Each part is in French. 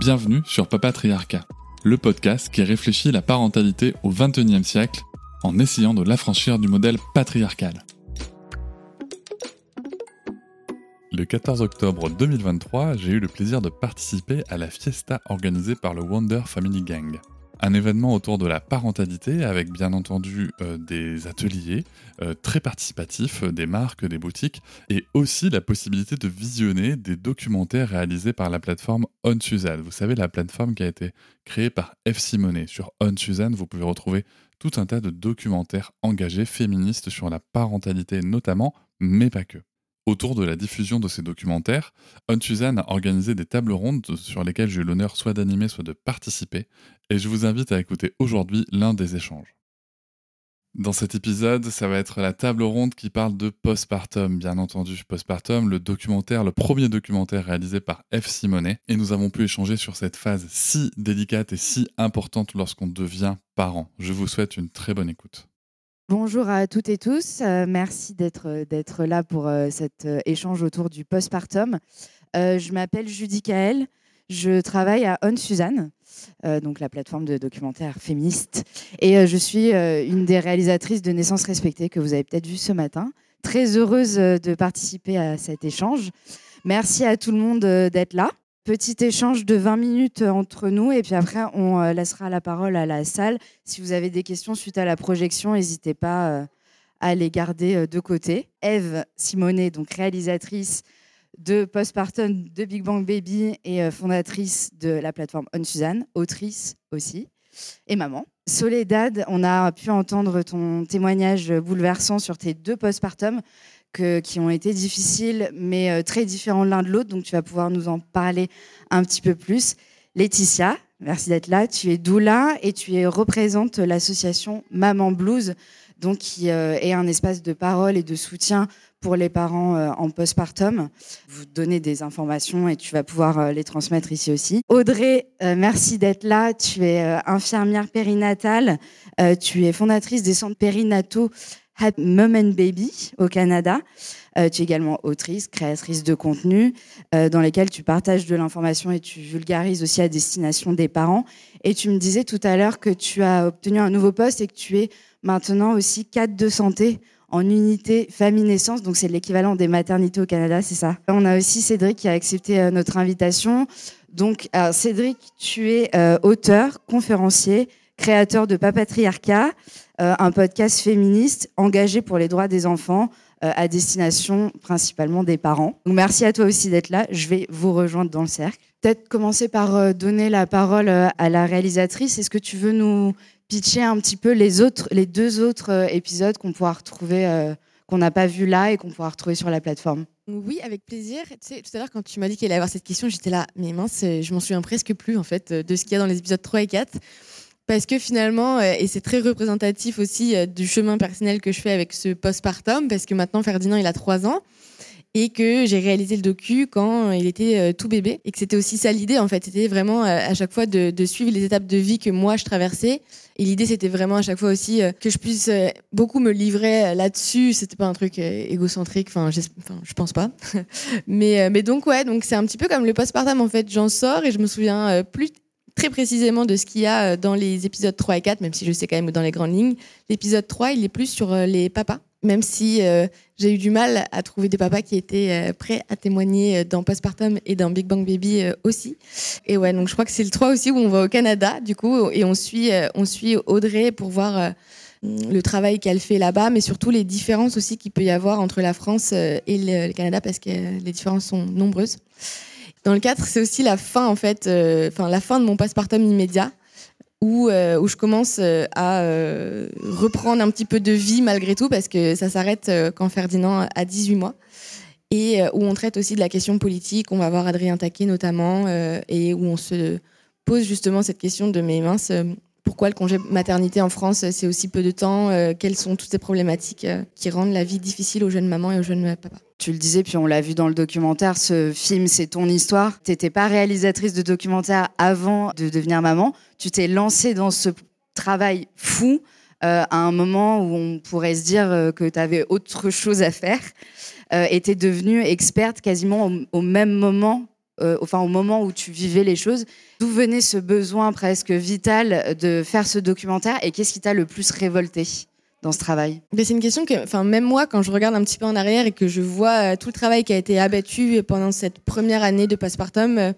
Bienvenue sur Papatriarcat, le podcast qui réfléchit la parentalité au XXIe siècle en essayant de l'affranchir du modèle patriarcal. Le 14 octobre 2023, j'ai eu le plaisir de participer à la fiesta organisée par le Wonder Family Gang. Un événement autour de la parentalité avec bien entendu euh, des ateliers euh, très participatifs, euh, des marques, des boutiques et aussi la possibilité de visionner des documentaires réalisés par la plateforme On Suzanne. Vous savez, la plateforme qui a été créée par F. Simonet. Sur On Suzanne, vous pouvez retrouver tout un tas de documentaires engagés féministes sur la parentalité notamment, mais pas que. Autour de la diffusion de ces documentaires, On Suzanne a organisé des tables rondes sur lesquelles j'ai eu l'honneur soit d'animer, soit de participer, et je vous invite à écouter aujourd'hui l'un des échanges. Dans cet épisode, ça va être la table ronde qui parle de postpartum, bien entendu. Postpartum, le documentaire, le premier documentaire réalisé par F. Simonet. Et nous avons pu échanger sur cette phase si délicate et si importante lorsqu'on devient parent. Je vous souhaite une très bonne écoute. Bonjour à toutes et tous. Euh, merci d'être d'être là pour euh, cet euh, échange autour du postpartum. je m'appelle Judy Kael. Je travaille à On Suzanne, donc la plateforme de documentaires féministes, et je suis une des réalisatrices de Naissance respectée que vous avez peut-être vu ce matin. Très heureuse de participer à cet échange. Merci à tout le monde d'être là. Petit échange de 20 minutes entre nous et puis après on euh, laissera la parole à la salle. Si vous avez des questions suite à la projection, n'hésitez pas euh, à les garder euh, de côté. Eve Simonet, donc réalisatrice de Postpartum de Big Bang Baby et fondatrice de la plateforme On Suzanne, autrice aussi et maman. Soledad, on a pu entendre ton témoignage bouleversant sur tes deux qui ont été difficiles, mais euh, très différents l'un de l'autre. Donc, tu vas pouvoir nous en parler un petit peu plus. Laetitia, merci d'être là. Tu es doula et tu représentes l'association Maman Blues, donc qui euh, est un espace de parole et de soutien pour les parents euh, en postpartum. Vous donnez des informations et tu vas pouvoir les transmettre ici aussi. Audrey, merci d'être là. Tu es infirmière périnatale. tu es fondatrice des centres périnataux Mom and Baby au Canada. Euh, tu es également autrice, créatrice de contenu euh, dans lesquels tu partages de l'information et tu vulgarises aussi à destination des parents. Et tu me disais tout à l'heure que tu as obtenu un nouveau poste et que tu es maintenant aussi cadre de santé en unité famille-naissance, donc c'est l'équivalent des maternités au Canada, c'est ça? On a aussi Cédric qui a accepté euh, notre invitation. Donc, Cédric, tu es auteur, conférencier, créateur de Papatriarcat, un podcast féministe engagé pour les droits des enfants euh, à destination principalement des parents. Donc merci à toi aussi d'être là. Je vais vous rejoindre dans le cercle. Peut-être commencer par euh, donner la parole à la réalisatrice. Est-ce que tu veux nous pitcher un petit peu les deux autres épisodes qu'on pourra retrouver, qu'on n'a pas vu là et qu'on pourra retrouver sur la plateforme? Oui, avec plaisir. Tu sais, tout à l'heure, quand tu m'as dit qu'il allait avoir cette question, j'étais là, mais mince, je m'en souviens presque plus en fait de ce qu'il y a dans les épisodes 3 et 4 parce que finalement, euh, et c'est très représentatif aussi euh, du chemin personnel que je fais avec ce postpartum, parce que maintenant Ferdinand il a trois ans et que j'ai réalisé le docu quand il était euh, tout bébé et que c'était aussi ça l'idée en fait, c'était vraiment à chaque fois de, suivre les étapes de vie que moi je traversais et l'idée c'était vraiment à chaque fois aussi que je puisse beaucoup me livrer là-dessus, c'était pas un truc égocentrique, enfin je pense pas, mais mais donc ouais donc c'est un petit peu comme le postpartum en fait, j'en sors et je me souviens plus très précisément de ce qu'il y a euh, dans les épisodes 3 et 4, même si je sais quand même dans les grandes lignes. L'épisode 3, il est plus sur euh, les papas, même si euh, j'ai eu du mal à trouver des papas qui étaient prêts à témoigner dans Postpartum et dans Big Bang Baby aussi. Et ouais, donc je crois que c'est le 3 aussi où on va au Canada, du coup, et on suit, on suit Audrey pour voir le travail qu'elle fait là-bas, mais surtout les différences aussi qu'il peut y avoir entre la France et le Canada, parce que les différences sont nombreuses. Dans le 4, c'est aussi la fin, en fait, euh, enfin, la fin de mon postpartum immédiat, où, euh, où je commence euh, à reprendre un petit peu de vie malgré tout, parce que ça s'arrête quand Ferdinand a 18 mois. et où on traite aussi de la question politique. On va voir Adrien Taquet notamment, et où on se pose justement cette question de mes minces pourquoi le congé maternité en France, c'est aussi peu de temps euh, Quelles sont toutes ces problématiques euh, qui rendent la vie difficile aux jeunes mamans et aux jeunes papas? Tu le disais, puis on l'a vu dans le documentaire, ce film, c'est ton histoire. Tu n'étais pas réalisatrice de documentaire avant de devenir maman. Tu t'es lancée dans ce travail fou euh, à un moment où on pourrait se dire que tu avais autre chose à faire. et tu es devenue experte quasiment au même moment euh, au moment où tu vivais les choses. D'où venait ce besoin presque vital de faire ce documentaire et qu'est-ce qui t'a le plus révolté dans ce travail? C'est une question que, enfin, même moi, quand je regarde un petit peu en arrière et que je vois euh, tout le travail qui a été abattu pendant cette première année de postpartum, euh,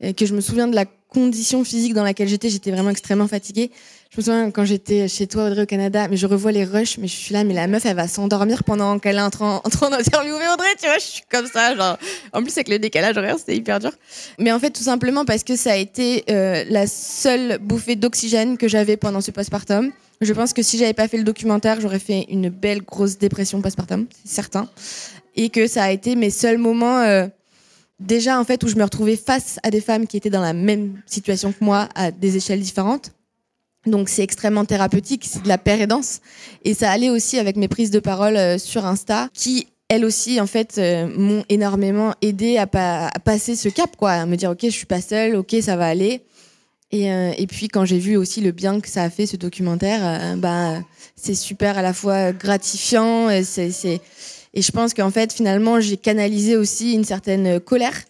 que je me souviens de la condition physique dans laquelle j'étais, j'étais vraiment extrêmement fatiguée. Je me souviens quand j'étais chez toi, Audrey, au Canada, mais je revois les rushs, mais je suis là, mais la meuf, elle va s'endormir pendant qu'elle est en train, en d'interviewer Audrey, tu vois, je suis comme ça, genre. En plus, avec le décalage horaire, c'était hyper dur. Mais en fait, tout simplement parce que ça a été euh, la seule bouffée d'oxygène que j'avais pendant ce postpartum. Je pense que si j'avais pas fait le documentaire, j'aurais fait une belle grosse dépression postpartum, c'est certain. Et que ça a été mes seuls moments. Euh, déjà en fait où je me retrouvais face à des femmes qui étaient dans la même situation que moi à des échelles différentes donc c'est extrêmement thérapeutique, c'est de la paire et danse. Et ça allait aussi avec mes prises de parole euh, sur Insta, qui elles aussi en fait euh, m'ont énormément aidé à, passer ce cap, quoi, à me dire ok je suis pas seule, ok ça va aller. Et, euh, puis quand j'ai vu aussi le bien que ça a fait ce documentaire, bah c'est super à la fois gratifiant. C'est, et je pense qu'en fait finalement j'ai canalisé aussi une certaine colère,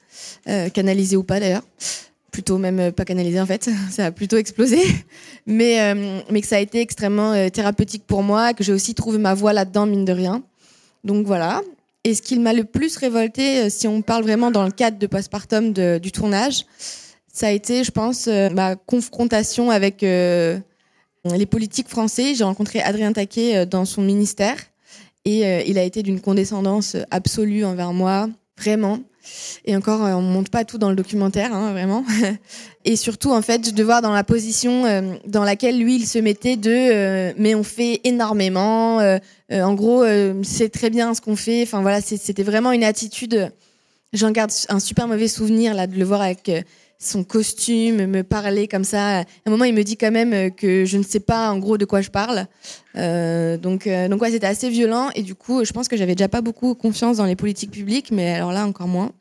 canalisée ou pas d'ailleurs plutôt même euh, pas canalisé en fait, ça a plutôt explosé, mais, euh, mais que ça a été extrêmement euh, thérapeutique pour moi, que j'ai aussi trouvé ma voie là-dedans, mine de rien. Donc voilà. Et ce qui m'a le plus révolté, si on parle vraiment dans le cadre de postpartum du tournage, ça a été, je pense, ma confrontation avec les politiques français. J'ai rencontré Adrien Taquet dans son ministère et il a été d'une condescendance absolue envers moi, vraiment. Et encore, euh, on monte pas tout dans le documentaire, hein, vraiment. Et surtout, en fait, de voir dans la position euh, dans laquelle lui, il se mettait de euh, mais on fait énormément. en gros, c'est très bien ce qu'on fait. Enfin voilà, c'était vraiment une attitude. J'en garde un super mauvais souvenir là de le voir avec son costume, me parler comme ça. À un moment, il me dit quand même que je ne sais pas en gros de quoi je parle. donc, donc ouais, c'était assez violent. Et du coup, je pense que j'avais déjà pas beaucoup confiance dans les politiques publiques, mais alors là encore moins.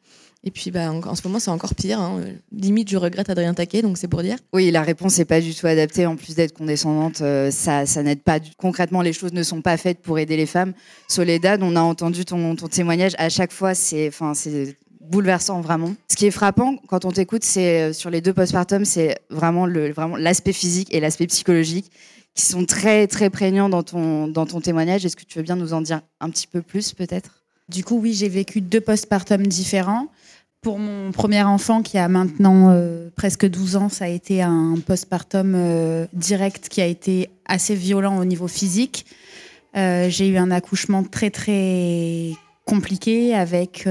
Et puis, bah, en, ce moment, c'est encore pire. Hein. Limite, je regrette Adrien Taquet, donc c'est pour dire. Oui, la réponse n'est pas du tout adaptée. En plus d'être condescendante, euh, ça, n'aide pas. Concrètement, les choses ne sont pas faites pour aider les femmes. Soledad, on a entendu ton, ton témoignage. À chaque fois, c'est bouleversant vraiment. Ce qui est frappant quand on t'écoute, c'est euh, sur les deux postpartum, c'est vraiment le, vraiment l'aspect physique et l'aspect psychologique qui sont très très prégnants dans ton dans ton témoignage. Est-ce que tu veux bien nous en dire un petit peu plus peut-être? Du coup, oui, j'ai vécu deux postpartum différents. Pour mon premier enfant qui a maintenant euh, presque 12 ans, ça a été un postpartum euh, direct qui a été assez violent au niveau physique. J'ai eu un accouchement très très compliqué avec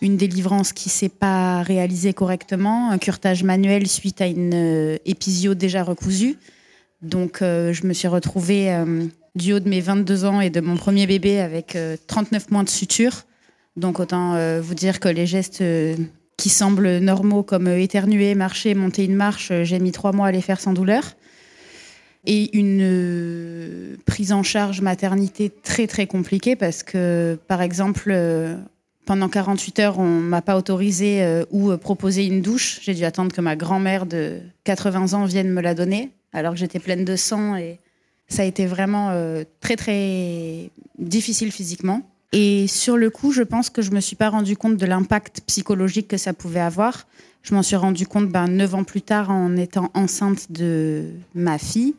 une délivrance qui s'est pas réalisée correctement, un curtage manuel suite à une épisio déjà recousue. Donc je me suis retrouvée du haut de mes 22 ans et de mon premier bébé avec 39 mois de suture donc autant euh, vous dire que les gestes euh, qui semblent normaux comme euh, éternuer, marcher, monter une marche, j'ai mis trois mois à les faire sans douleur. Et une prise en charge maternité très très compliquée parce que par exemple pendant 48 heures on m'a pas autorisé ou proposé une douche. J'ai dû attendre que ma grand-mère de 80 ans vienne me la donner alors que j'étais pleine de sang et ça a été vraiment très très difficile physiquement. Et sur le coup, je pense que je me suis pas rendu compte de l'impact psychologique que ça pouvait avoir. Je m'en suis rendu compte ben, neuf ans plus tard en étant enceinte de ma fille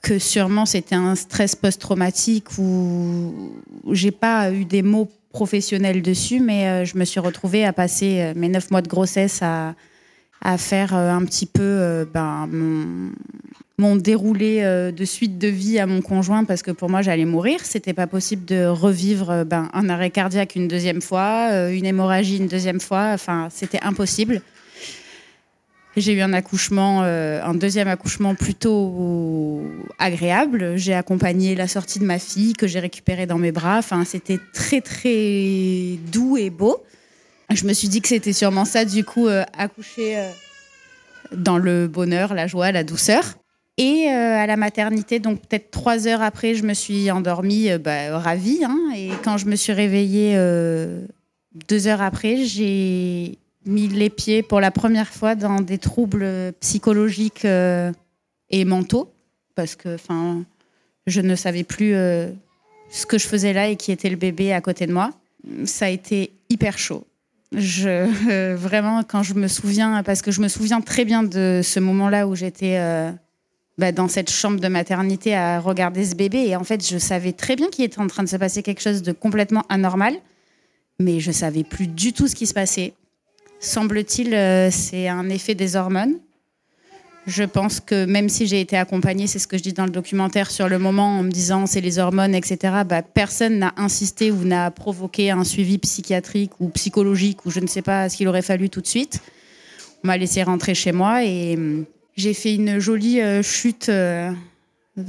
que sûrement c'était un stress post-traumatique où j'ai pas eu des mots professionnels dessus, mais euh, je me suis retrouvée à passer euh, mes neuf mois de grossesse à, à faire euh, un petit peu ben, mon, déroulé de suite de vie à mon conjoint parce que pour moi j'allais mourir. C'était pas possible de revivre ben, un arrêt cardiaque une deuxième fois, une hémorragie une deuxième fois. Enfin, c'était impossible. J'ai eu un accouchement, euh, un deuxième accouchement plutôt agréable. J'ai accompagné la sortie de ma fille que j'ai récupérée dans mes bras. Enfin, c'était très très doux et beau. Je me suis dit que c'était sûrement ça, du coup, euh, accoucher euh, dans le bonheur, la joie, la douceur. Et à la maternité, donc peut-être trois heures après, je me suis endormie, bah, ravie. Hein. et quand je me suis réveillée deux heures après, j'ai mis les pieds pour la première fois dans des troubles psychologiques euh, et mentaux, parce que enfin, je ne savais plus euh, ce que je faisais là et qui était le bébé à côté de moi. Ça a été hyper chaud. Je, euh, vraiment, quand je me souviens, parce que je me souviens très bien de ce moment-là où j'étais bah, dans cette chambre de maternité à regarder ce bébé, et en fait, je savais très bien qu'il était en train de se passer quelque chose de complètement anormal, mais je savais plus du tout ce qui se passait. Semble-t-il, euh, c'est un effet des hormones. Je pense que même si j'ai été accompagnée, c'est ce que je dis dans le documentaire sur le moment, en me disant c'est les hormones, etc., bah, personne n'a insisté ou n'a provoqué un suivi psychiatrique ou psychologique ou je ne sais pas ce qu'il aurait fallu tout de suite. On m'a laissé rentrer chez moi et hum, j'ai fait une jolie euh, chute euh,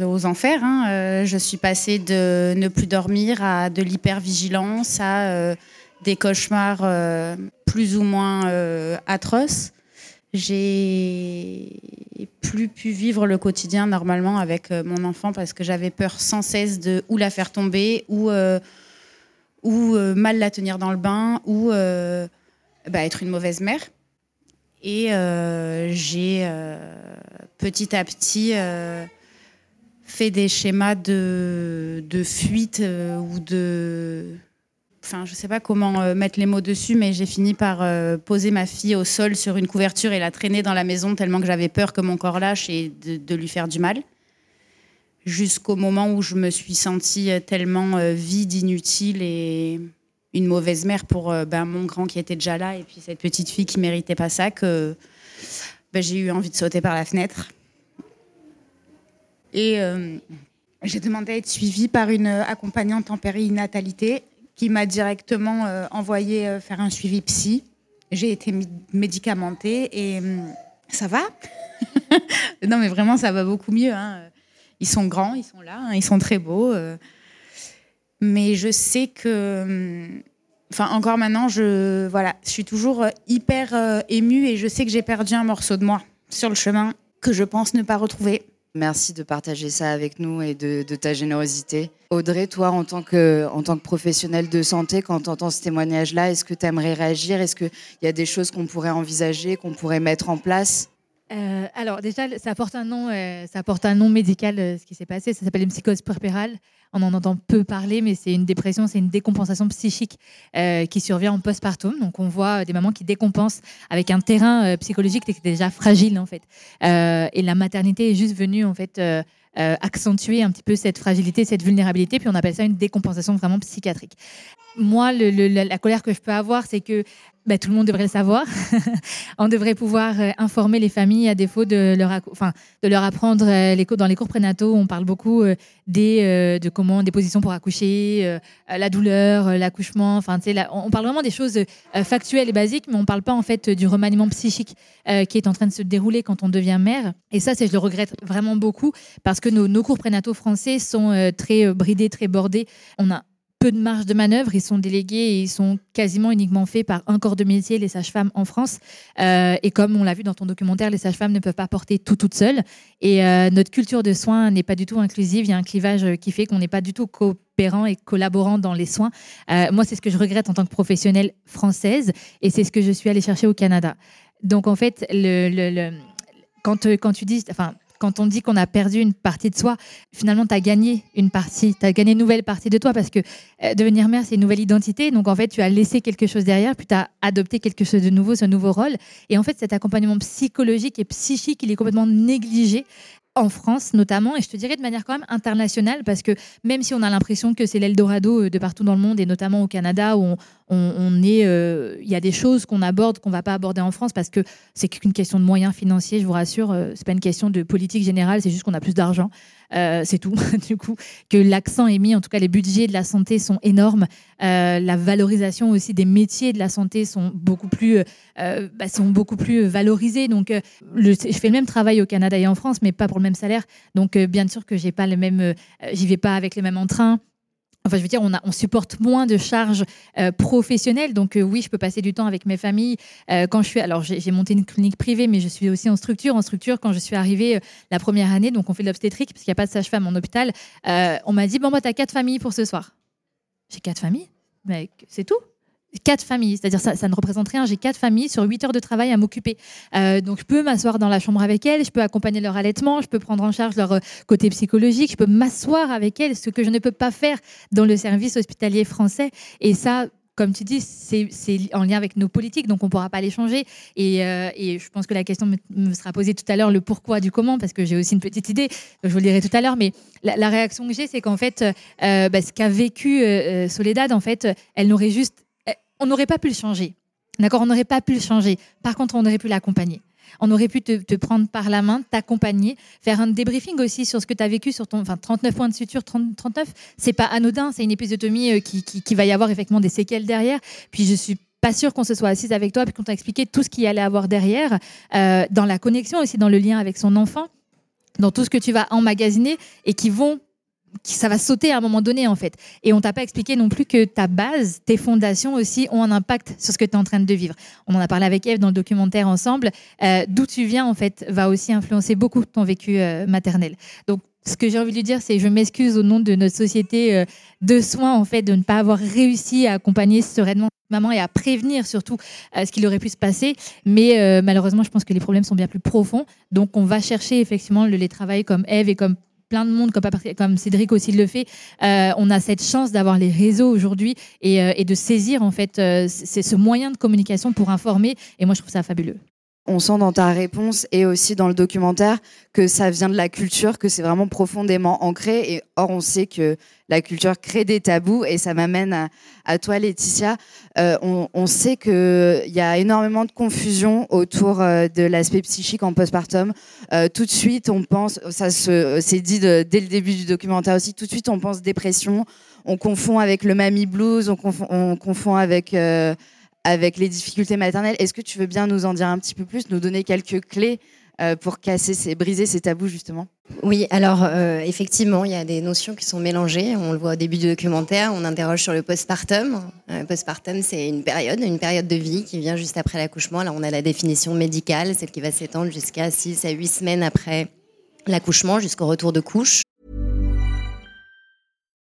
aux enfers. Hein. je suis passée de ne plus dormir à de l'hypervigilance à des cauchemars euh, plus ou moins euh, atroces. J'ai plus pu vivre le quotidien normalement avec euh, mon enfant parce que j'avais peur sans cesse de ou la faire tomber ou, ou mal la tenir dans le bain ou bah, être une mauvaise mère. Et j'ai petit à petit fait des schémas de, de fuite ou de je sais pas comment euh, mettre les mots dessus, mais j'ai fini par euh, poser ma fille au sol sur une couverture et la traîner dans la maison tellement que j'avais peur que mon corps lâche et de, lui faire du mal. Jusqu'au moment où je me suis sentie euh, tellement vide, inutile et une mauvaise mère pour ben, mon grand qui était déjà là et puis cette petite fille qui méritait pas ça que ben, j'ai eu envie de sauter par la fenêtre. Et j'ai demandé à être suivie par une accompagnante en périnatalité qui m'a directement euh, envoyé euh, faire un suivi psy. J'ai été médicamentée et hum, ça va. non, mais vraiment, ça va beaucoup mieux. Hein. Ils sont grands, ils sont là, hein, ils sont très beaux. Euh. mais je sais que. Hum, enfin, encore maintenant, je, voilà, je suis toujours hyper émue et je sais que j'ai perdu un morceau de moi sur le chemin que je pense ne pas retrouver. Merci de partager ça avec nous et de, ta générosité. Audrey, toi, en tant que, en professionnelle de santé, quand tu entends ce témoignage-là, est-ce que tu aimerais réagir? Est-ce qu'il y a des choses qu'on pourrait envisager, qu'on pourrait mettre en place? Euh, alors déjà, ça porte un nom, euh, ça porte un nom médical. Euh, ce qui s'est passé, ça s'appelle une psychose puerpérale. On en entend peu parler, mais c'est une dépression, c'est une décompensation psychique qui survient en postpartum. Donc on voit des mamans qui décompensent avec un terrain psychologique qui est déjà fragile en fait. et la maternité est juste venue en fait. accentuer un petit peu cette fragilité, cette vulnérabilité, puis on appelle ça une décompensation vraiment psychiatrique. Moi, la colère que je peux avoir, c'est que bah, tout le monde devrait le savoir. on devrait pouvoir euh, informer les familles à défaut de leur, apprendre euh, les. Dans les cours prénataux, on parle beaucoup euh, des, de comment, des positions pour accoucher, la douleur, l'accouchement. Enfin, on parle vraiment des choses factuelles et basiques, mais on ne parle pas en fait du remaniement psychique qui est en train de se dérouler quand on devient mère. Et ça, je le regrette vraiment beaucoup parce que nos, nos cours prénataux français sont très bridés, très bordés. On a peu de marge de manœuvre. Ils sont délégués et ils sont quasiment uniquement faits par un corps de métier, les sages-femmes en France. Euh, et comme on l'a vu dans ton documentaire, les sages-femmes ne peuvent pas porter tout toutes seules. Et euh, notre culture de soins n'est pas du tout inclusive. Il y a un clivage qui fait qu'on n'est pas du tout coopérant et collaborant dans les soins. Euh, moi, c'est ce que je regrette en tant que professionnelle française et c'est ce que je suis allée chercher au Canada. Donc, en fait, quand, quand tu dis, enfin, quand on dit qu'on a perdu une partie de soi, finalement, tu as gagné une partie, tu as gagné une nouvelle partie de toi parce que euh, devenir mère, c'est une nouvelle identité. Donc, en fait, tu as laissé quelque chose derrière, puis tu as adopté quelque chose de nouveau, ce nouveau rôle. Et en fait, cet accompagnement psychologique et psychique, il est complètement négligé en France notamment, et je te dirais de manière quand même internationale, parce que même si on a l'impression que c'est l'Eldorado euh, de partout dans le monde, et notamment au Canada, où on, est, il y a des choses qu'on aborde qu'on va pas aborder en France parce que c'est qu'une question de moyens financiers. Je vous rassure, c'est pas une question de politique générale, c'est juste qu'on a plus d'argent. Euh, c'est tout, du coup, que l'accent est mis. En tout cas, les budgets de la santé sont énormes. Euh, la valorisation aussi des métiers de la santé sont beaucoup plus, euh, bah, sont beaucoup plus valorisés. Donc, je fais le même travail au Canada et en France, mais pas pour le même salaire. Donc, bien sûr que j'ai pas le même, j'y vais pas avec les mêmes entrains. Enfin, je veux dire, on, supporte moins de charges euh, professionnelles. Donc, euh, oui, je peux passer du temps avec mes familles. Euh, quand je suis, alors, j'ai monté une clinique privée, mais je suis aussi en structure. En structure, quand je suis arrivée la première année, donc on fait de l'obstétrique parce qu'il n'y a pas de sage-femme en hôpital. on m'a dit bon, bah, t'as quatre familles pour ce soir. J'ai quatre familles, mais c'est tout quatre familles, c'est-à-dire ça, ça ne représente rien. J'ai quatre familles sur huit heures de travail à m'occuper. Euh, donc je peux m'asseoir dans la chambre avec elles, je peux accompagner leur allaitement, je peux prendre en charge leur euh, côté psychologique, je peux m'asseoir avec elles, ce que je ne peux pas faire dans le service hospitalier français. Et ça, comme tu dis, c'est en lien avec nos politiques, donc on ne pourra pas les changer. Et, euh, et, je pense que la question me, sera posée tout à l'heure, le pourquoi du comment, parce que j'ai aussi une petite idée, je vous le dirai tout à l'heure, mais la, réaction que j'ai, c'est qu'en fait, bah, ce qu'a vécu Soledad, en fait, elle n'aurait juste on n'aurait pas pu le changer. D'accord? On n'aurait pas pu le changer. Par contre, on aurait pu l'accompagner. On aurait pu te, prendre par la main, t'accompagner, faire un débriefing aussi sur ce que tu as vécu sur ton. Enfin, 39 points de suture, 30, 39, c'est pas anodin, c'est une épisotomie euh, qui, qui, va y avoir effectivement des séquelles derrière. Puis je suis pas sûre qu'on se soit assise avec toi et qu'on t'a expliqué tout ce qu'il allait avoir derrière, euh, dans la connexion aussi, dans le lien avec son enfant, dans tout ce que tu vas emmagasiner et qui vont ça va sauter à un moment donné en fait. Et on t'a pas expliqué non plus que ta base, tes fondations aussi ont un impact sur ce que tu es en train de vivre. On en a parlé avec Eve dans le documentaire ensemble. Euh, d'où tu viens en fait va aussi influencer beaucoup ton vécu euh, maternel. Donc ce que j'ai envie de lui dire, c'est je m'excuse au nom de notre société euh, de soins en fait de ne pas avoir réussi à accompagner sereinement maman et à prévenir surtout ce qu'il aurait pu se passer. Mais malheureusement, je pense que les problèmes sont bien plus profonds. Donc on va chercher effectivement le, les travails comme Eve et comme plein de monde, comme, Cédric aussi le fait, euh, on a cette chance d'avoir les réseaux aujourd'hui et, euh, de saisir en fait euh, c'est ce moyen de communication pour informer. Et moi, je trouve ça fabuleux. On sent dans ta réponse et aussi dans le documentaire que ça vient de la culture, que c'est vraiment profondément ancré. Et or, on sait que la culture crée des tabous. Et ça m'amène à, toi, Laetitia. Euh, on, sait qu'il y a énormément de confusion autour euh, de l'aspect psychique en postpartum. Euh, tout de suite, on pense, ça c'est dit dès le début du documentaire aussi, tout de suite, on pense dépression. On confond avec le mammy blues, on confond, on confond avec avec les difficultés maternelles. Est-ce que tu veux bien nous en dire un petit peu plus, nous donner quelques clés euh, pour casser, ces, briser ces tabous justement? Oui, alors euh, effectivement, il y a des notions qui sont mélangées. On le voit au début du documentaire, on interroge sur le postpartum. Le euh, postpartum, c'est une période, une période de vie qui vient juste après l'accouchement. Là, on a la définition médicale, celle qui va s'étendre jusqu'à 6 à 8 semaines après l'accouchement, jusqu'au retour de couche.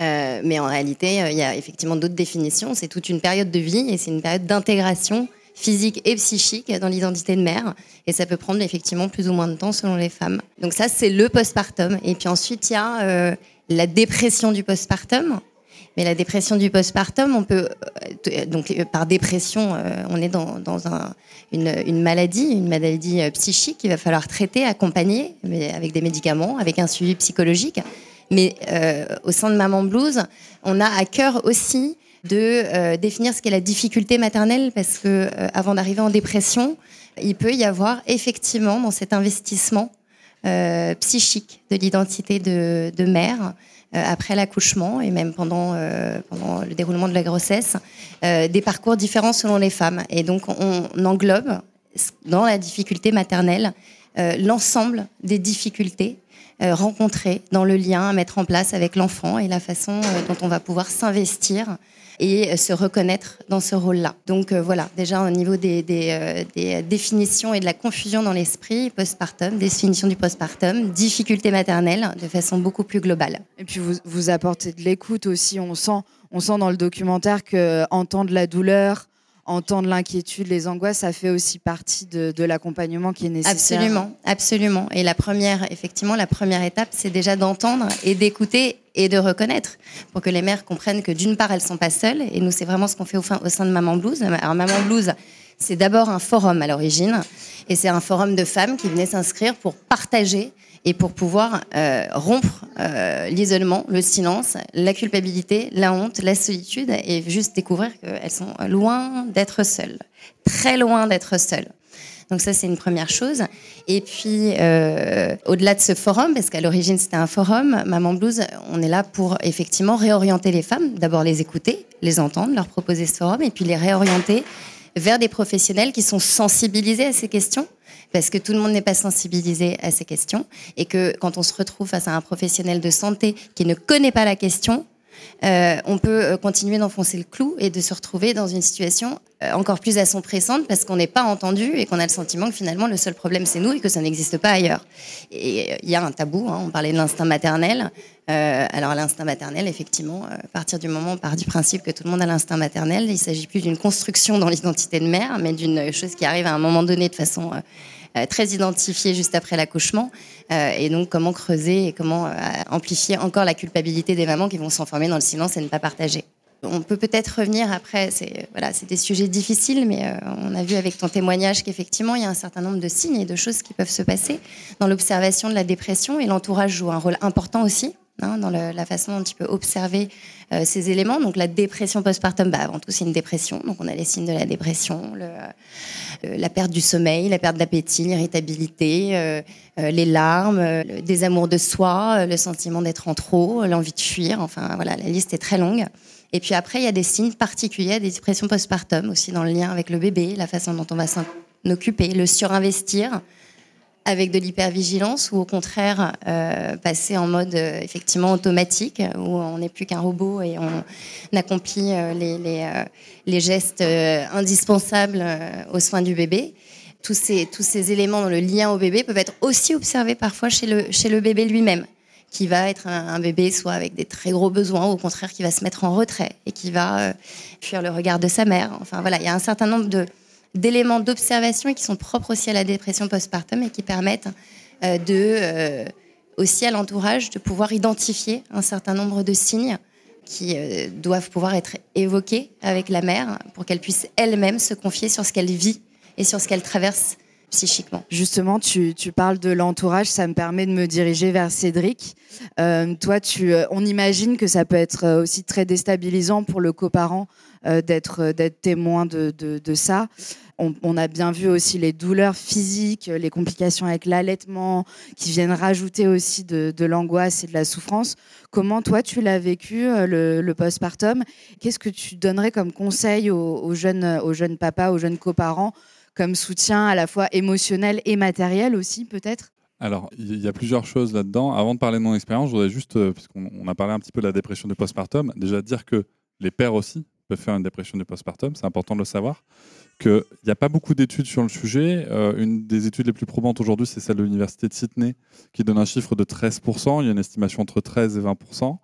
Euh, mais en réalité, euh, il y a effectivement d'autres définitions. C'est toute une période de vie et c'est une période d'intégration physique et psychique dans l'identité de mère. Et ça peut prendre effectivement plus ou moins de temps selon les femmes. Donc ça, c'est le postpartum. Et puis ensuite, il y a euh, la dépression du postpartum. Mais la dépression du postpartum, on peut donc par dépression, on est dans, une, maladie, une maladie psychique qu'il va falloir traiter, accompagner, mais avec des médicaments, avec un suivi psychologique. Mais euh, au sein de Maman Blues, on a à cœur aussi de euh, définir ce qu'est la difficulté maternelle, parce que euh, avant d'arriver en dépression, il peut y avoir effectivement dans cet investissement psychique de l'identité de, mère après l'accouchement et même pendant, le déroulement de la grossesse, des parcours différents selon les femmes. Et donc on englobe dans la difficulté maternelle l'ensemble des difficultés rencontrer dans le lien à mettre en place avec l'enfant et la façon euh, dont on va pouvoir s'investir et se reconnaître dans ce rôle-là. Donc voilà, déjà au niveau des, définitions et de la confusion dans l'esprit, postpartum, définition du postpartum, difficulté maternelle de façon beaucoup plus globale. Et puis vous, vous apportez de l'écoute aussi, on sent, on sent dans le documentaire que entendre la douleur, entendre l'inquiétude, les angoisses, ça fait aussi partie de, l'accompagnement qui est nécessaire. Absolument, absolument. Et la première, effectivement, la première étape, c'est déjà d'entendre et d'écouter et de reconnaître pour que les mères comprennent que d'une part, elles sont pas seules. Et nous, c'est vraiment ce qu'on fait au, au sein de Maman Blues. Alors, Maman Blues, c'est d'abord un forum à l'origine. Et c'est un forum de femmes qui venaient s'inscrire pour partager et pour pouvoir euh, rompre euh, l'isolement, le silence, la culpabilité, la honte, la solitude et juste découvrir qu'elles sont loin d'être seules, très loin d'être seules. Donc ça, c'est une première chose. Et puis, euh, au-delà de ce forum, parce qu'à l'origine, c'était un forum, Maman Blues, on est là pour effectivement réorienter les femmes, d'abord les écouter, les entendre, leur proposer ce forum, et puis les réorienter vers des professionnels qui sont sensibilisés à ces questions, parce que tout le monde n'est pas sensibilisé à ces questions, et que quand on se retrouve face à un professionnel de santé qui ne connaît pas la question, euh, on peut euh, continuer d'enfoncer le clou et de se retrouver dans une situation euh, encore plus assombrissante parce qu'on n'est pas entendu et qu'on a le sentiment que finalement le seul problème c'est nous et que ça n'existe pas ailleurs. Et il y a un tabou, hein, on parlait de l'instinct maternel. Alors l'instinct maternel, effectivement, à partir du moment où on part du principe que tout le monde a l'instinct maternel, il s'agit plus d'une construction dans l'identité de mère, mais d'une chose qui arrive à un moment donné de façon très identifié juste après l'accouchement. Euh, et donc, comment creuser et comment euh, amplifier encore la culpabilité des mamans qui vont s'enfermer dans le silence et ne pas partager. On peut peut-être revenir après, c'est voilà, c'est des sujets difficiles, mais on a vu avec ton témoignage qu'effectivement, il y a un certain nombre de signes et de choses qui peuvent se passer dans l'observation de la dépression et l'entourage joue un rôle important aussi. Hein, dans la façon dont tu peux observer euh, ces éléments. Donc la dépression postpartum, bah, avant tout c'est une dépression, donc on a les signes de la dépression, euh, la perte du sommeil, la perte d'appétit, l'irritabilité, euh, les larmes, le désamour de soi, le sentiment d'être en trop, l'envie de fuir, enfin voilà, la liste est très longue. Et puis après, il y a des signes particuliers, des dépressions postpartum aussi dans le lien avec le bébé, la façon dont on va s'en occuper, le surinvestir, avec de l'hypervigilance ou au contraire euh, passer en mode euh, effectivement automatique où on n'est plus qu'un robot et on accomplit euh, les, les, euh, les, gestes indispensables aux soins du bébé. Tous ces, tous ces éléments dans le lien au bébé peuvent être aussi observés parfois chez le, chez le bébé lui-même qui va être un, bébé soit avec des très gros besoins ou au contraire qui va se mettre en retrait et qui va fuir le regard de sa mère. Enfin voilà, il y a un certain nombre de, d'éléments d'observation qui sont propres aussi à la dépression postpartum et qui permettent euh, euh, aussi à l'entourage de pouvoir identifier un certain nombre de signes qui euh, doivent pouvoir être évoqués avec la mère pour qu'elle puisse elle-même se confier sur ce qu'elle vit et sur ce qu'elle traverse psychiquement. Justement, tu, parles de l'entourage, ça me permet de me diriger vers Cédric. Toi, tu, on imagine que ça peut être aussi très déstabilisant pour le coparent d'être témoin de ça. On, a bien vu aussi les douleurs physiques, les complications avec l'allaitement, qui viennent rajouter aussi de, l'angoisse et de la souffrance. Comment toi tu l'as vécu euh, le, le postpartum? Qu'est-ce que tu donnerais comme conseil aux, aux, jeunes, aux jeunes papas, aux jeunes coparents, comme soutien à la fois émotionnel et matériel aussi peut-être? Alors, il y a plusieurs choses là-dedans. Avant de parler de mon expérience, je voudrais juste, euh, puisqu'on a parlé un petit peu de la dépression du postpartum, déjà dire que les pères aussi peuvent faire une dépression du postpartum, c'est important de le savoir qu'il n'y a pas beaucoup d'études sur le sujet. Euh, une des études les plus probantes aujourd'hui, c'est celle de l'Université de Sydney, qui donne un chiffre de 13%. Il y a une estimation entre 13 et 20%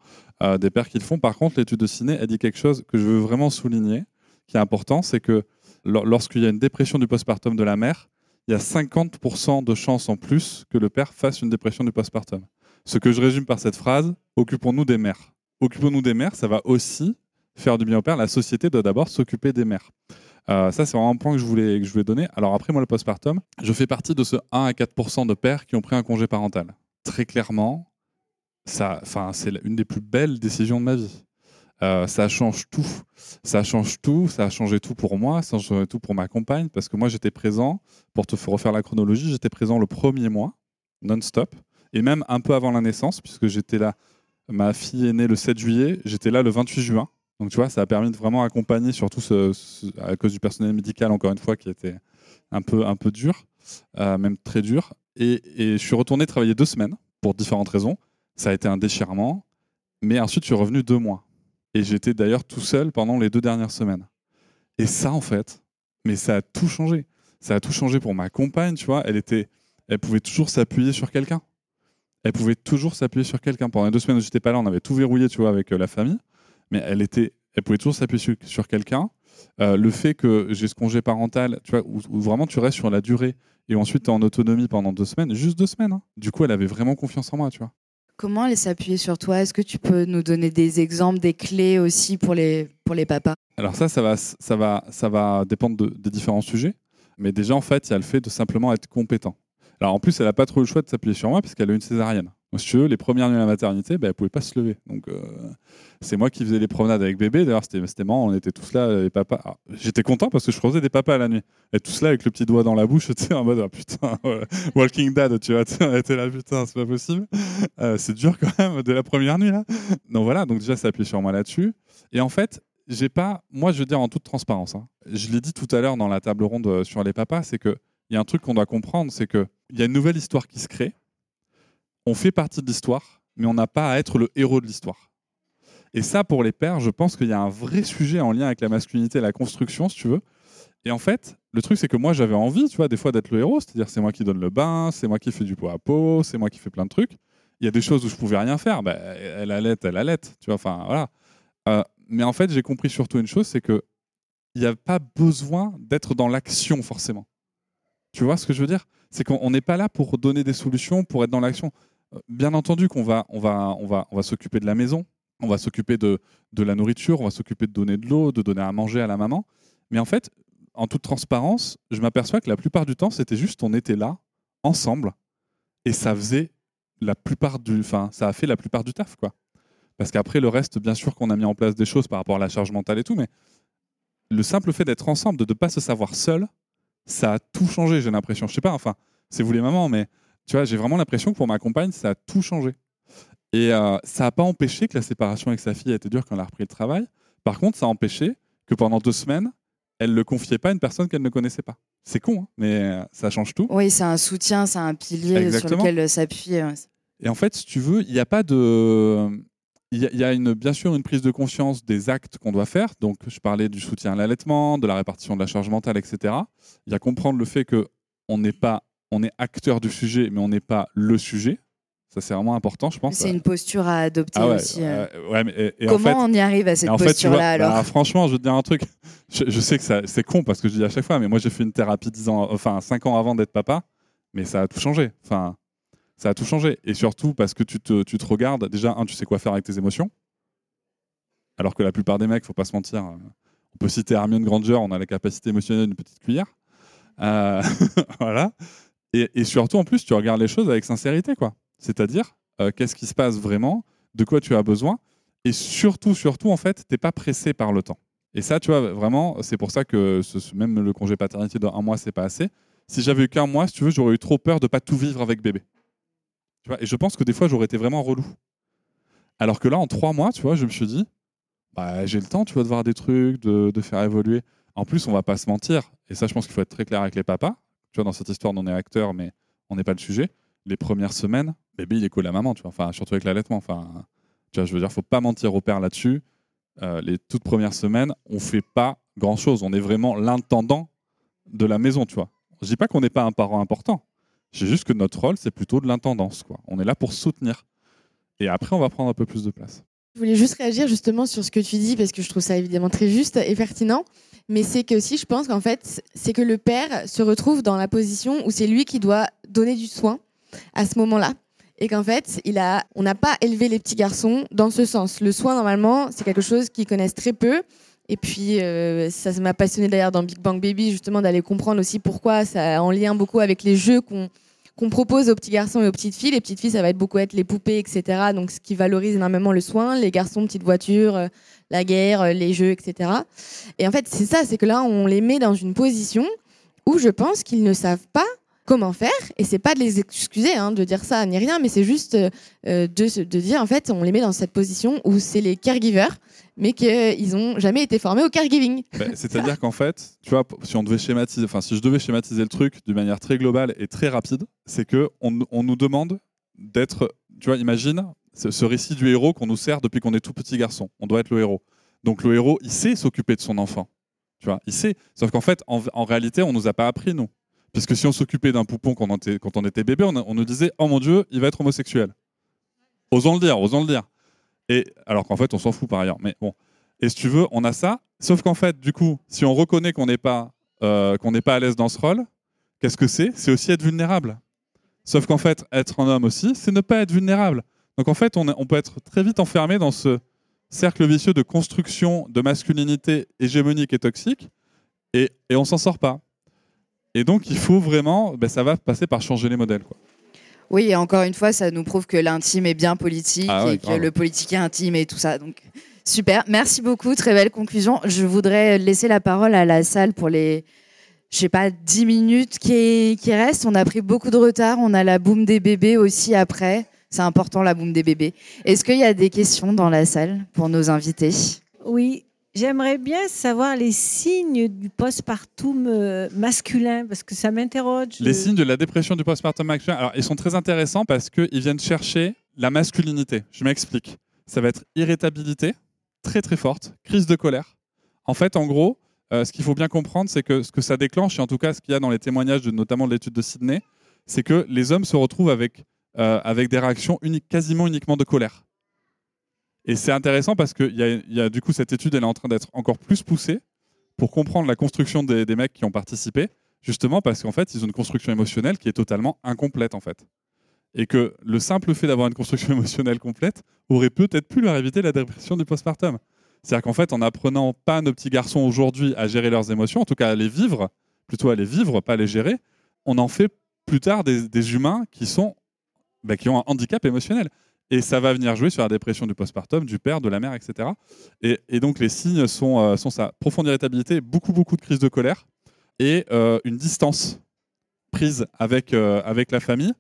euh, des pères qui le font. Par contre, l'étude de Sydney, elle dit quelque chose que je veux vraiment souligner, qui est important, c'est que lorsqu'il y a une dépression du postpartum de la mère, il y a 50% de chances en plus que le père fasse une dépression du postpartum. Ce que je résume par cette phrase, occupons-nous des mères. Occupons-nous des mères, ça va aussi faire du bien au père. La société doit d'abord s'occuper des mères. Euh, ça, c'est vraiment un point que je, voulais, que je voulais donner. Alors après, moi, le postpartum, je fais partie de ce 1 à 4% de pères qui ont pris un congé parental. Très clairement, ça, c'est une des plus belles décisions de ma vie. Euh, ça change tout. Ça change tout. Ça a changé tout pour moi. Ça a changé tout pour ma compagne. Parce que moi, j'étais présent, pour te refaire la chronologie, j'étais présent le premier mois, non-stop. Et même un peu avant la naissance, puisque j'étais là. Ma fille est née le 7 juillet. J'étais là le 28 juin. Donc tu vois, ça a permis de vraiment accompagner, surtout à cause du personnel médical, encore une fois, qui était un peu, un peu dur, euh, même très dur. Et, et, je suis retourné travailler deux semaines pour différentes raisons. Ça a été un déchirement, mais ensuite je suis revenu deux mois. Et j'étais d'ailleurs tout seul pendant les deux dernières semaines. Et ça, en fait, mais ça a tout changé. Ça a tout changé pour ma compagne, tu vois. Elle était, elle pouvait toujours s'appuyer sur quelqu'un. Elle pouvait toujours s'appuyer sur quelqu'un. Pendant les deux semaines où j'étais pas là, on avait tout verrouillé, tu vois, avec euh, la famille. Mais elle était, elle pouvait toujours s'appuyer sur, sur quelqu'un. Euh, le fait que j'ai ce congé parental, tu vois, où, où vraiment tu restes sur la durée et ensuite tu es en autonomie pendant deux semaines, juste deux semaines. hein. Du coup, elle avait vraiment confiance en moi, tu vois. Comment elle s'appuyer sur toi? Est-ce que tu peux nous donner des exemples, des clés aussi pour les, pour les papas? Alors ça, ça va, ça va, ça va dépendre de, des différents sujets. Mais déjà, en fait, il y a le fait de simplement être compétent. Alors en plus, elle n'a pas trop le choix de s'appuyer sur moi parce qu'elle a une césarienne. Moi, si tu veux, les premières nuits à la maternité, ben, elle pouvait pas se lever. Donc euh, c'est moi qui faisais les promenades avec bébé. D'ailleurs, c'était marrant, on était tous là, les papas. J'étais content parce que je faisais des papas la nuit. Et tous là avec le petit doigt dans la bouche, tu sais, en mode, ah, putain, Walking Dad, tu vois, était là, putain, c'est pas possible. Euh, c'est dur quand même, dès la première nuit, là. Donc voilà, donc déjà, ça appuie sur moi là-dessus. Et en fait, j'ai pas, moi, je veux dire en toute transparence, hein, je l'ai dit tout à l'heure dans la table ronde euh, sur les papas, c'est que il y a un truc qu'on doit comprendre, c'est qu'il y a une nouvelle histoire qui se crée. On fait partie de l'histoire, mais on n'a pas à être le héros de l'histoire. Et ça, pour les pères, je pense qu'il y a un vrai sujet en lien avec la masculinité et la construction, si tu veux. Et en fait, le truc, c'est que moi, j'avais envie, tu vois, des fois d'être le héros, c'est-à-dire c'est moi qui donne le bain, c'est moi qui fais du pot à pot, c'est moi qui fais plein de trucs. Il y a des choses où je pouvais rien faire. Bah, elle allait, elle allait, tu vois, enfin, voilà. Euh, mais en fait, j'ai compris surtout une chose, c'est que il n'y a pas besoin d'être dans l'action forcément. Tu vois ce que je veux dire? C'est qu'on n'est pas là pour donner des solutions, pour être dans l'action. Bien entendu qu'on va, on va, on va, on va s'occuper de la maison, on va s'occuper de, de la nourriture, on va s'occuper de donner de l'eau, de donner à manger à la maman. Mais en fait, en toute transparence, je m'aperçois que la plupart du temps, c'était juste on était là, ensemble, et ça faisait la plupart du, enfin, ça a fait la plupart du taf, quoi. Parce qu'après, le reste, bien sûr qu'on a mis en place des choses par rapport à la charge mentale et tout, mais le simple fait d'être ensemble, de ne pas se savoir seul, ça a tout changé, j'ai l'impression. Je sais pas, enfin, c'est vous les mamans, mais tu vois, j'ai vraiment l'impression que pour ma compagne, ça a tout changé. Et euh, ça n'a pas empêché que la séparation avec sa fille a été dure quand elle a repris le travail. Par contre, ça a empêché que pendant deux semaines, elle ne le confiait pas à une personne qu'elle ne connaissait pas. C'est con, hein, mais euh, ça change tout. Oui, c'est un soutien, c'est un pilier Exactement. sur lequel s'appuyer. ouais. Et en fait, si tu veux, il n'y a pas de. Il y a, il y a une, bien sûr une prise de conscience des actes qu'on doit faire. Donc, je parlais du soutien à l'allaitement, de la répartition de la charge mentale, etc. Il y a comprendre le fait que on n'est pas, on est acteur du sujet, mais on n'est pas le sujet. Ça, c'est vraiment important, je pense. C'est une posture à adopter Ah ouais, aussi. euh. ouais, mais- et- et en Comment fait- on y arrive à cette posture-là alors bah, Franchement, je veux te dire un truc. Je, je sais que c'est con parce que je dis à chaque fois, mais moi j'ai fait une thérapie 10 ans, enfin 5 ans avant d'être papa, mais ça a tout changé. Enfin, ça a tout changé. Et surtout parce que tu te, tu te regardes, déjà, un, tu sais quoi faire avec tes émotions. Alors que la plupart des mecs, faut pas se mentir, euh, on peut citer Hermione Granger, on a la capacité émotionnelle d'une petite cuillère. Euh, voilà. Et, surtout, en plus, tu regardes les choses avec sincérité, quoi. C'est-à-dire, euh, qu'est-ce qui se passe vraiment, de quoi tu as besoin, et surtout, surtout, en fait, t'es pas pressé par le temps. Et ça, tu vois, vraiment, c'est pour ça que même le congé paternité d'un mois, c'est pas assez. Si j'avais eu qu'un mois, si tu veux, j'aurais eu trop peur de pas tout vivre avec bébé. Tu vois, et je pense que des fois, j'aurais été vraiment relou. Alors que là, en trois mois, tu vois, je me suis dit, bah, j'ai le temps, tu vois, de voir des trucs, de, de faire évoluer. En plus, on va pas se mentir, et ça, je pense qu'il faut être très clair avec les papas. Tu vois, dans cette histoire, on est acteur, mais on n'est pas le sujet. Les premières semaines, bébé, il est collé à maman, tu vois, enfin, surtout avec l'allaitement. Enfin, tu vois, je veux dire, faut pas mentir au père là-dessus. Euh, les toutes premières semaines, on fait pas grand-chose. On est vraiment l'intendant de la maison, tu vois. Je dis pas qu'on n'est pas un parent important. C'est juste que notre rôle, c'est plutôt de l'intendance, quoi. On est là pour soutenir. Et après, on va prendre un peu plus de place. Je voulais juste réagir justement sur ce que tu dis parce que je trouve ça évidemment très juste et pertinent. Mais c'est que aussi, je pense qu'en fait, c'est que le père se retrouve dans la position où c'est lui qui doit donner du soin à ce moment-là. Et qu'en fait, il a, on n'a pas élevé les petits garçons dans ce sens. Le soin, normalement, c'est quelque chose qu'ils connaissent très peu. Et puis, euh, ça m'a passionné d'ailleurs dans Big Bang Baby, justement, d'aller comprendre aussi pourquoi ça en lien beaucoup avec les jeux qu'on qu'on propose aux petits garçons et aux petites filles. Les petites filles, ça va être beaucoup être les poupées, etc. Donc, ce qui valorise énormément le soin. Les garçons, petites voitures, euh, la guerre, euh, les jeux, etc. Et en fait, c'est ça, c'est que là, on les met dans une position où je pense qu'ils ne savent pas comment faire. Et c'est pas de les excuser, hein, de dire ça ni rien, mais c'est juste euh, de, de dire, en fait, on les met dans cette position où c'est les caregivers, mais qu'ils n'ont jamais été formés au caregiving. Bah, C'est-à-dire qu'en fait, tu vois, si on devait schématiser, si je devais schématiser le truc d'une manière très globale et très rapide, c'est que on, nous demande d'être, tu vois, imagine, ce, récit du héros qu'on nous sert depuis qu'on est tout petit garçon. On doit être le héros. Donc le héros, il sait s'occuper de son enfant. Tu vois, il sait. Sauf qu'en fait, en, réalité, on nous a pas appris, nous. Parce que si on s'occupait d'un poupon quand on, était, quand on était bébé, on, on nous disait Oh mon Dieu, il va être homosexuel. Osons le dire, osons le dire. Alors qu'en fait, on s'en fout par ailleurs. Mais bon. Et si tu veux, on a ça. Sauf qu'en fait, du coup, si on reconnaît qu'on n'est pas, euh, qu'on n'est pas à l'aise dans ce rôle, qu'est-ce que c'est? C'est aussi être vulnérable. Sauf qu'en fait, être un homme aussi, c'est ne pas être vulnérable. Donc en fait, on, peut être très vite enfermé dans ce cercle vicieux de construction de masculinité hégémonique et toxique, et, et on s'en sort pas. Et donc, il faut vraiment, ben, ça va passer par changer les modèles. Oui, et encore une fois, ça nous prouve que l'intime est bien politique Ah ouais, et que grave. le politique est intime et tout ça. Donc, super. Merci beaucoup. Très belle conclusion. Je voudrais laisser la parole à la salle pour les, je sais pas, 10 minutes qui, qui restent. On a pris beaucoup de retard. On a la boum des bébés aussi après. C'est important, la boum des bébés. Est-ce qu'il y a des questions dans la salle pour nos invités? Oui, j'aimerais bien savoir les signes du postpartum euh, masculin parce que ça m'interroge. Les signes de la dépression du postpartum masculin, alors ils sont très intéressants parce qu'ils viennent chercher la masculinité. Je m'explique. Ça va être irritabilité, très très forte, crise de colère. En fait, en gros, euh, ce qu'il faut bien comprendre, c'est que ce que ça déclenche, et en tout cas ce qu'il y a dans les témoignages, de, notamment de l'étude de Sydney, c'est que les hommes se retrouvent avec, euh, avec des réactions quasiment uniquement de colère. Et c'est intéressant parce que y a, y a, du coup cette étude, elle est en train d'être encore plus poussée pour comprendre la construction des, mecs qui ont participé, justement parce qu'en fait, ils ont une construction émotionnelle qui est totalement incomplète en fait. Et que le simple fait d'avoir une construction émotionnelle complète aurait peut-être pu leur éviter la dépression du postpartum. C'est-à-dire qu'en fait, en apprenant pas nos petits garçons aujourd'hui à gérer leurs émotions, en tout cas à les vivre, plutôt à les vivre, pas les gérer, on en fait plus tard des, des humains qui, sont, bah, qui ont un handicap émotionnel. Et ça va venir jouer sur la dépression du postpartum, du père, de la mère, etc. Et, donc les signes sont, euh, sont ça profonde irritabilité, beaucoup, beaucoup de crises de colère et euh, une distance prise avec, euh, avec la famille.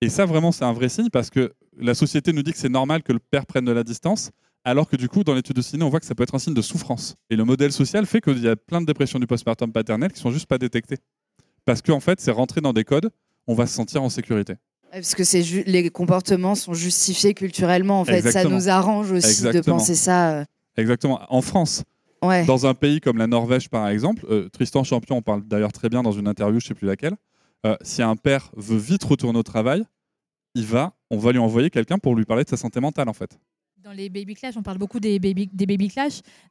Et ça, vraiment, c'est un vrai signe parce que la société nous dit que c'est normal que le père prenne de la distance, alors que du coup, dans l'étude de ciné, on voit que ça peut être un signe de souffrance. Et le modèle social fait qu'il y a plein de dépressions du postpartum paternel qui sont juste pas détectées. Parce qu'en fait, c'est rentré dans des codes, on va se sentir en sécurité. Parce que les comportements sont justifiés culturellement. En fait, Exactement. ça nous arrange aussi de penser ça. euh, Exactement. En France, Ouais. dans un pays comme la Norvège, par exemple, euh, Tristan Champion en parle d'ailleurs très bien dans une interview, je sais plus laquelle. euh, si un père veut vite retourner au travail, il va, on va lui envoyer quelqu'un pour lui parler de sa santé mentale, en fait. Dans les baby clash, on parle beaucoup des baby, des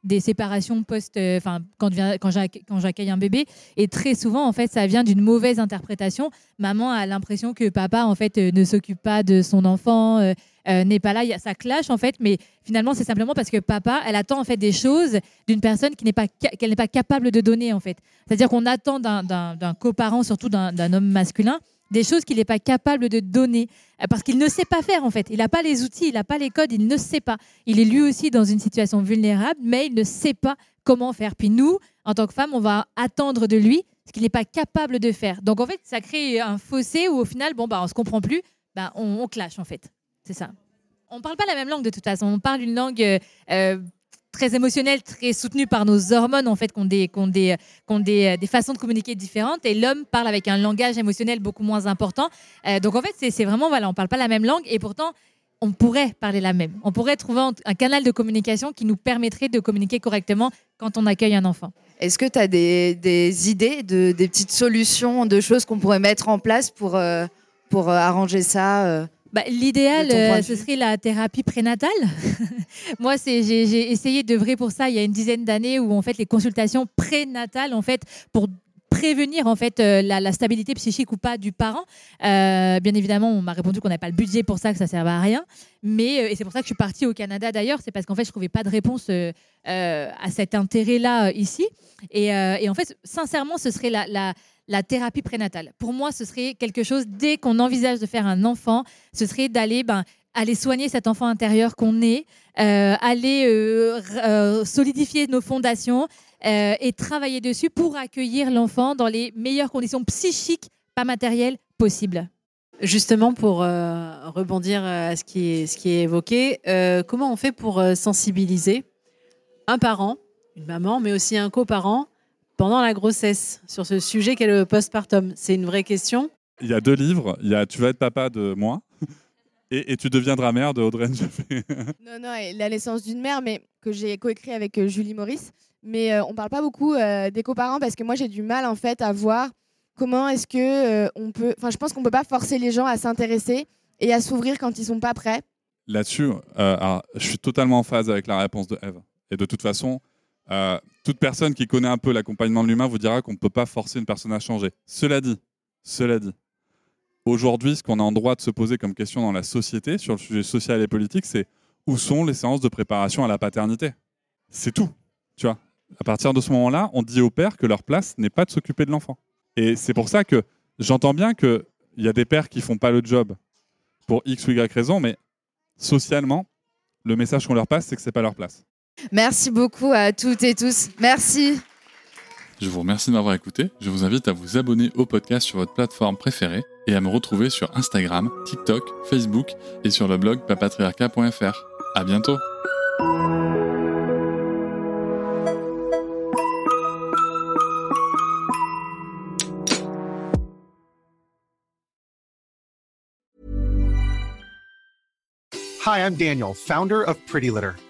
des séparations post, euh, enfin quand, quand j'ac- quand j'accueille un bébé, et très souvent en fait ça vient d'une mauvaise interprétation. Maman a l'impression que papa en fait euh, ne s'occupe pas de son enfant, euh, n'est pas là, ça clash en fait, mais finalement c'est simplement parce que papa, elle attend en fait des choses d'une personne qui n'est pas qu'elle n'est pas capable de donner en fait. C'est-à-dire qu'on attend d'un- coparent, surtout d'un homme masculin, des choses qu'il n'est pas capable de donner euh, parce qu'il ne sait pas faire en fait. Il n'a pas les outils, il n'a pas les codes, il ne sait pas. Il est lui aussi dans une situation vulnérable, mais il ne sait pas comment faire. Puis nous, en tant que femmes, on va attendre de lui ce qu'il n'est pas capable de faire. Donc en fait, ça crée un fossé où au final, bon bah on se comprend plus, bah on, clash en fait. C'est ça. On parle pas la même langue de toute façon. On parle une langue euh, euh, très émotionnelle, très soutenue par nos hormones en fait, qui ont des, ont des, ont des, des façons de communiquer différentes. Et l'homme parle avec un langage émotionnel beaucoup moins important. Euh, donc en fait, c'est vraiment voilà, on parle pas la même langue et pourtant on pourrait parler la même. On pourrait trouver un- canal de communication qui nous permettrait de communiquer correctement quand on accueille un enfant. Est-ce que tu as des, idées, de, des petites solutions, de choses qu'on pourrait mettre en place pour, euh, pour euh, arranger ça euh? Bah, L'idéal, euh, ce serait la thérapie prénatale. Moi, j'ai essayé d'œuvrer pour ça il y a une dizaine d'années, où en fait les consultations prénatales, en fait, pour prévenir en fait euh, la, la stabilité psychique ou pas du parent. Euh, bien évidemment, on m'a répondu qu'on n'avait pas le budget pour ça, que ça servait à rien. Mais euh, et c'est pour ça que je suis partie au Canada d'ailleurs, c'est parce qu'en fait je trouvais pas de réponse à cet intérêt-là ici. Et, et en fait, sincèrement, ce serait la, la, la thérapie prénatale. Pour moi, ce serait quelque chose dès qu'on envisage de faire un enfant, ce serait d'aller ben, aller soigner cet enfant intérieur qu'on est, euh, aller euh, euh, solidifier nos fondations et travailler dessus pour accueillir l'enfant dans les meilleures conditions psychiques, pas matérielles, possibles. Justement, pour rebondir à ce qui est, évoqué, comment on fait pour sensibiliser un parent, une maman, mais aussi un coparent pendant la grossesse sur ce sujet qu'est le postpartum? C'est une vraie question. Il y a deux livres. Il y a Tu vas être papa de moi Et, et tu deviendras mère de Audrey Njafé. Non, non, et la naissance d'une mère, mais que j'ai coécrit avec euh, Julie Maurice. Mais euh, on parle pas beaucoup euh, des coparents parce que moi j'ai du mal en fait à voir comment est-ce que euh, on peut. Enfin, je pense qu'on peut pas forcer les gens à s'intéresser et à s'ouvrir quand ils sont pas prêts. Là-dessus, euh, je suis totalement en phase avec la réponse de Eve. Et de toute façon, euh, toute personne qui connaît un peu l'accompagnement de l'humain vous dira qu'on ne peut pas forcer une personne à changer. Cela dit, cela dit, aujourd'hui, ce qu'on a en droit de se poser comme question dans la société, sur le sujet social et politique, c'est où sont les séances de préparation à la paternité? C'est tout, tu vois. À partir de ce moment-là, on dit aux pères que leur place n'est pas de s'occuper de l'enfant. Et c'est pour ça que j'entends bien qu'il y a des pères qui font pas le job pour X ou Y raison, mais socialement, le message qu'on leur passe, c'est que c'est pas leur place. Merci beaucoup à toutes et tous. Merci. Je vous remercie de m'avoir écouté. Je vous invite à vous abonner au podcast sur votre plateforme préférée et à me retrouver sur Instagram, TikTok, Facebook et sur le blog papatriarca.fr. À bientôt. Hi, I'm Daniel, founder of Pretty Litter.